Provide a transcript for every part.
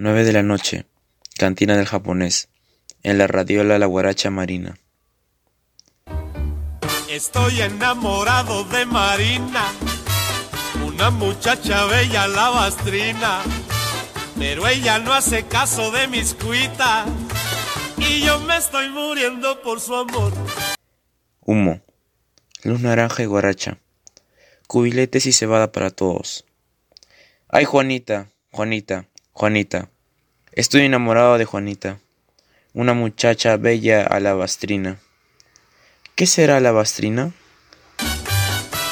Nueve de la noche. Cantina del japonés. En la radiola La Guaracha Marina. Estoy enamorado de Marina, una muchacha bella lavastrina, pero ella no hace caso de mis cuitas y yo me estoy muriendo por su amor. Humo. Luz naranja y guaracha. Cubiletes y cebada para todos. Ay, Juanita, Juanita, Juanita. Estoy enamorado de Juanita, una muchacha bella alabastrina. ¿Qué será alabastrina?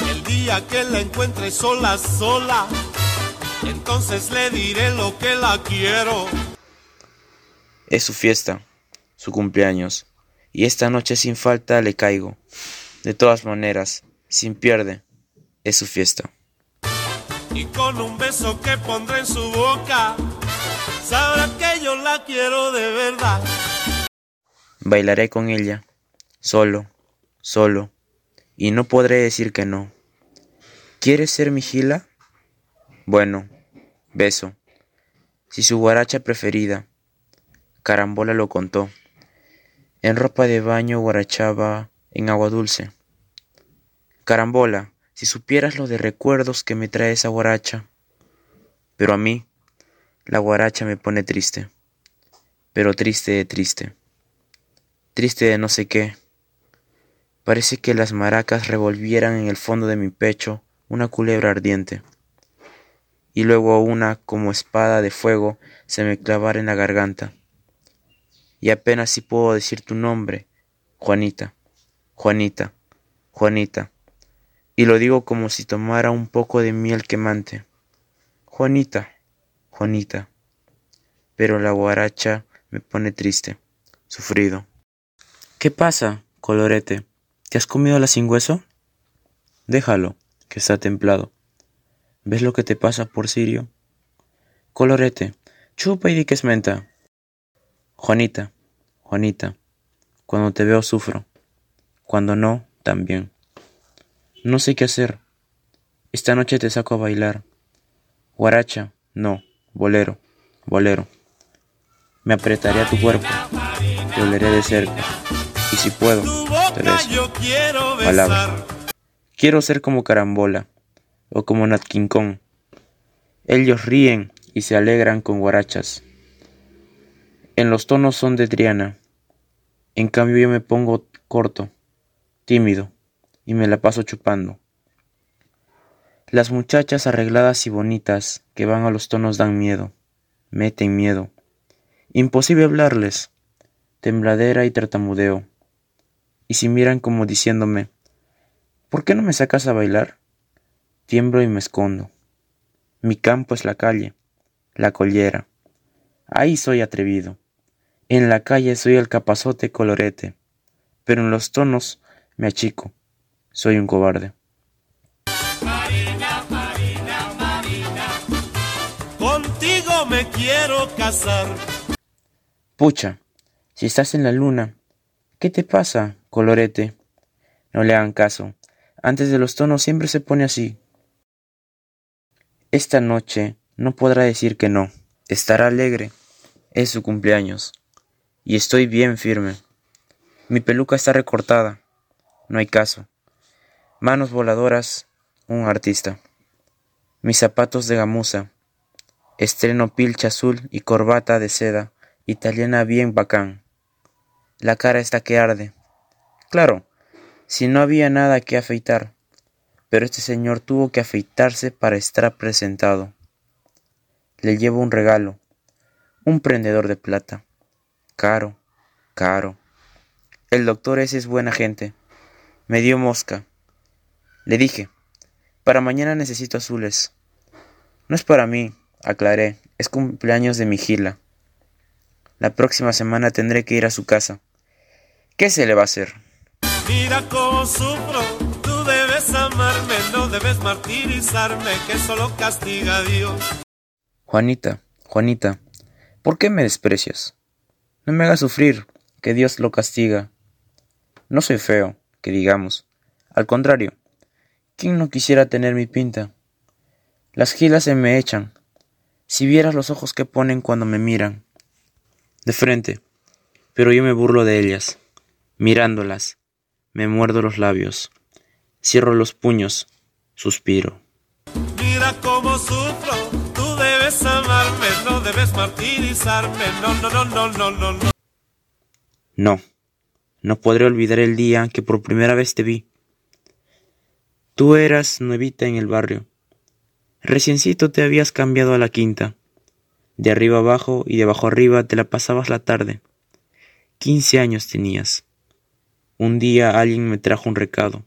El día que la encuentre sola, sola, entonces le diré lo que la quiero. Es su fiesta, su cumpleaños, y esta noche sin falta le caigo. De todas maneras, sin pierde, es su fiesta. Y con un beso que pondré en su boca, sabrá que yo la quiero de verdad. Bailaré con ella, solo, solo, y no podré decir que no. ¿Quieres ser mi gila? Bueno, beso. Si su guaracha preferida, Carambola lo contó. En ropa de baño guarachaba en agua dulce. Carambola, si supieras lo de recuerdos que me trae esa guaracha. Pero a mí, la guaracha me pone triste, pero triste de triste, triste de no sé qué. Parece que las maracas revolvieran en el fondo de mi pecho una culebra ardiente, y luego una como espada de fuego se me clavara en la garganta. Y apenas si puedo decir tu nombre, Juanita, Juanita, Juanita, y lo digo como si tomara un poco de miel quemante. Juanita. Juanita. Pero la guaracha me pone triste, sufrido. ¿Qué pasa, colorete? ¿Te has comido la sin hueso? Déjalo, que está templado. ¿Ves lo que te pasa, por Sirio? Colorete, chupa y di que es menta. Juanita, Juanita, cuando te veo sufro, cuando no, también. No sé qué hacer. Esta noche te saco a bailar. Guaracha, no bolero, bolero. Me apretaré a tu cuerpo, te oleré de cerca, y si puedo, te beso. Palabra. Quiero ser como Carambola, o como Nat King Kong. Ellos ríen y se alegran con guarachas. En los tonos son de Triana. En cambio yo me pongo corto, tímido, y me la paso chupando. Las muchachas arregladas y bonitas que van a los tonos dan miedo, meten miedo. Imposible hablarles, tembladera y tartamudeo. Y si miran como diciéndome, ¿por qué no me sacas a bailar? Tiemblo y me escondo. Mi campo es la calle, la collera. Ahí soy atrevido. En la calle soy el capazote colorete, pero en los tonos me achico. Soy un cobarde. Contigo me quiero casar. Pucha, si estás en la luna, ¿qué te pasa, colorete? No le hagan caso. Antes de los tonos siempre se pone así. Esta noche no podrá decir que no. Estará alegre. Es su cumpleaños. Y estoy bien firme. Mi peluca está recortada. No hay caso. Manos voladoras, un artista. Mis zapatos de gamuza. Estreno pilcha azul y corbata de seda, italiana bien bacán. La cara está que arde. Claro, si no había nada que afeitar, pero este señor tuvo que afeitarse para estar presentado. Le llevo un regalo, un prendedor de plata. Caro, caro. El doctor ese es buena gente. Me dio mosca. Le dije, para mañana necesito azules. No es para mí, aclaré, es cumpleaños de mi gila. La próxima semana tendré que ir a su casa. ¿Qué se le va a hacer? Mira cómo sufro, tú debes amarme, no debes martirizarme, que solo castiga a Dios. Juanita, Juanita, ¿por qué me desprecias? No me hagas sufrir, que Dios lo castiga. No soy feo, que digamos. Al contrario, ¿quién no quisiera tener mi pinta? Las gilas se me echan, Si vieras los ojos que ponen cuando me miran. De frente. Pero yo me burlo de ellas. Mirándolas. Me muerdo los labios. Cierro los puños. Suspiro. Mira cómo sufro. Tú debes amarme, no debes martirizarme. No, no, no, no, no, no, no. No. No podré olvidar el día que por primera vez te vi. Tú eras nuevita en el barrio. Reciencito te habías cambiado a la quinta. De arriba abajo y de abajo arriba te la pasabas la tarde. Quince años tenías. Un día alguien me trajo un recado.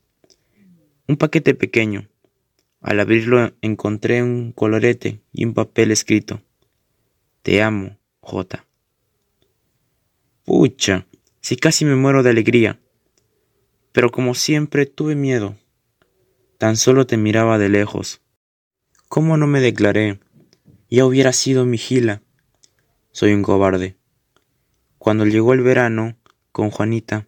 Un paquete pequeño. Al abrirlo encontré un colorete y un papel escrito. Te amo, J. Pucha, si casi me muero de alegría. Pero como siempre tuve miedo. Tan solo te miraba de lejos. ¿Cómo no me declaré? Ya hubiera sido mi gila. Soy un cobarde. Cuando llegó el verano, con Juanita,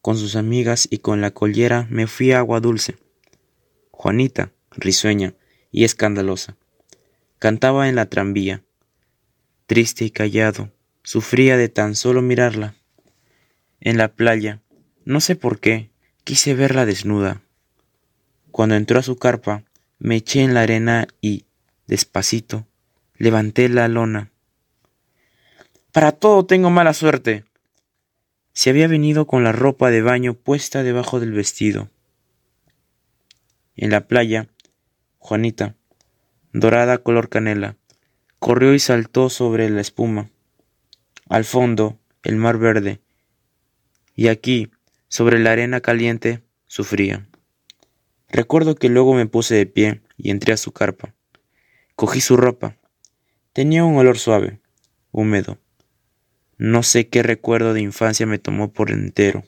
con sus amigas y con la collera me fui a Agua Dulce. Juanita, risueña y escandalosa, cantaba en la tranvía. Triste y callado, sufría de tan solo mirarla. En la playa, no sé por qué, quise verla desnuda. Cuando entró a su carpa, me eché en la arena y, despacito, levanté la lona. Para todo tengo mala suerte. Se había venido con la ropa de baño puesta debajo del vestido. En la playa, Juanita, dorada color canela, corrió y saltó sobre la espuma. Al fondo, el mar verde, y aquí, sobre la arena caliente, sufría. Recuerdo que luego me puse de pie y entré a su carpa. Cogí su ropa. Tenía un olor suave, húmedo. No sé qué recuerdo de infancia me tomó por entero.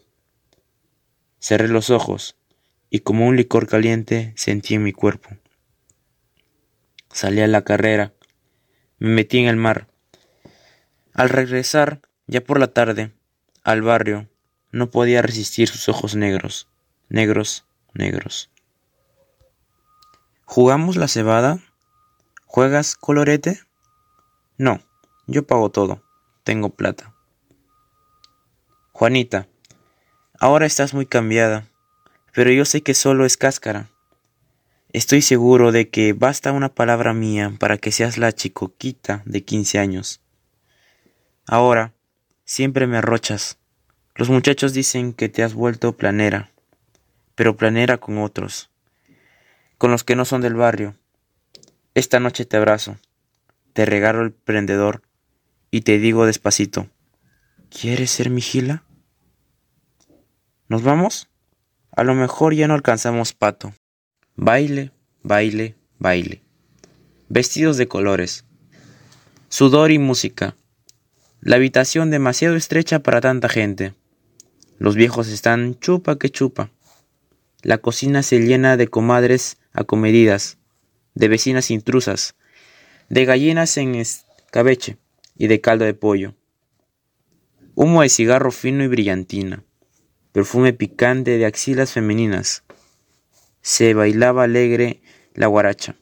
Cerré los ojos y como un licor caliente sentí en mi cuerpo. Salí a la carrera, me metí en el mar. Al regresar, ya por la tarde, al barrio, no podía resistir sus ojos negros, negros, negros. ¿Jugamos la cebada? ¿Juegas colorete? No, yo pago todo. Tengo plata. Juanita, ahora estás muy cambiada, pero yo sé que solo es cáscara. Estoy seguro de que basta una palabra mía para que seas la chicoquita de quince años. Ahora, siempre me arrochas. Los muchachos dicen que te has vuelto planera, pero planera con otros con los que no son del barrio. Esta noche te abrazo, te regalo el prendedor y te digo despacito, ¿quieres ser mi gila? ¿Nos vamos? A lo mejor ya no alcanzamos pato. Baile, baile, baile. Vestidos de colores. Sudor y música. La habitación demasiado estrecha para tanta gente. Los viejos están chupa que chupa. La cocina se llena de comadres acomedidas, de vecinas intrusas, de gallinas en escabeche y de caldo de pollo. Humo de cigarro fino y brillantina, perfume picante de axilas femeninas. Se bailaba alegre la guaracha.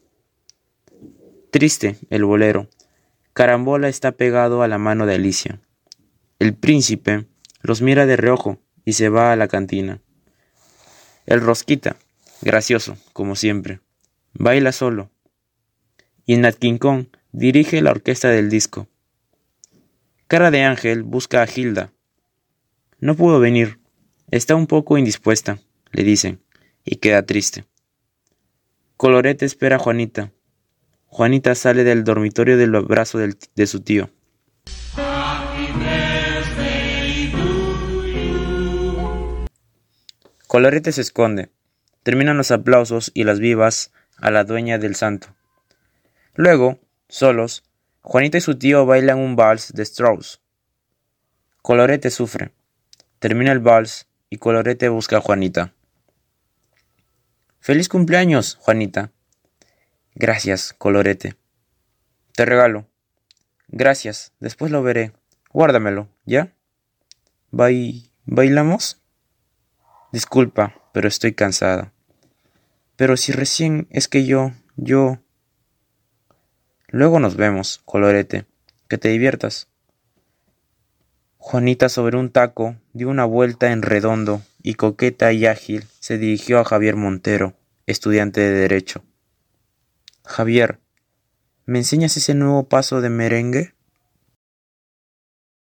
Triste el bolero. Carambola está pegado a la mano de Alicia. El príncipe los mira de reojo y se va a la cantina. El Rosquita, gracioso, como siempre, baila solo. Y Nat King dirige la orquesta del disco. Cara de Ángel busca a Hilda. No pudo venir. Está un poco indispuesta, le dicen, y queda triste. Colorete espera a Juanita. Juanita sale del dormitorio del brazo de su tío. Colorete se esconde. Terminan los aplausos y las vivas a la dueña del santo. Luego, solos, Juanita y su tío bailan un vals de Strauss. Colorete sufre. Termina el vals y Colorete busca a Juanita. Feliz cumpleaños, Juanita. Gracias, Colorete. Te regalo. Gracias, después lo veré. Guárdamelo, ¿ya? ¿Bailamos? Disculpa, pero estoy cansada. Pero si recién es que yo, yo... Luego nos vemos, colorete. Que te diviertas. Juanita sobre un taco dio una vuelta en redondo y coqueta y ágil se dirigió a Javier Montero, estudiante de Derecho. Javier, ¿me enseñas ese nuevo paso de merengue?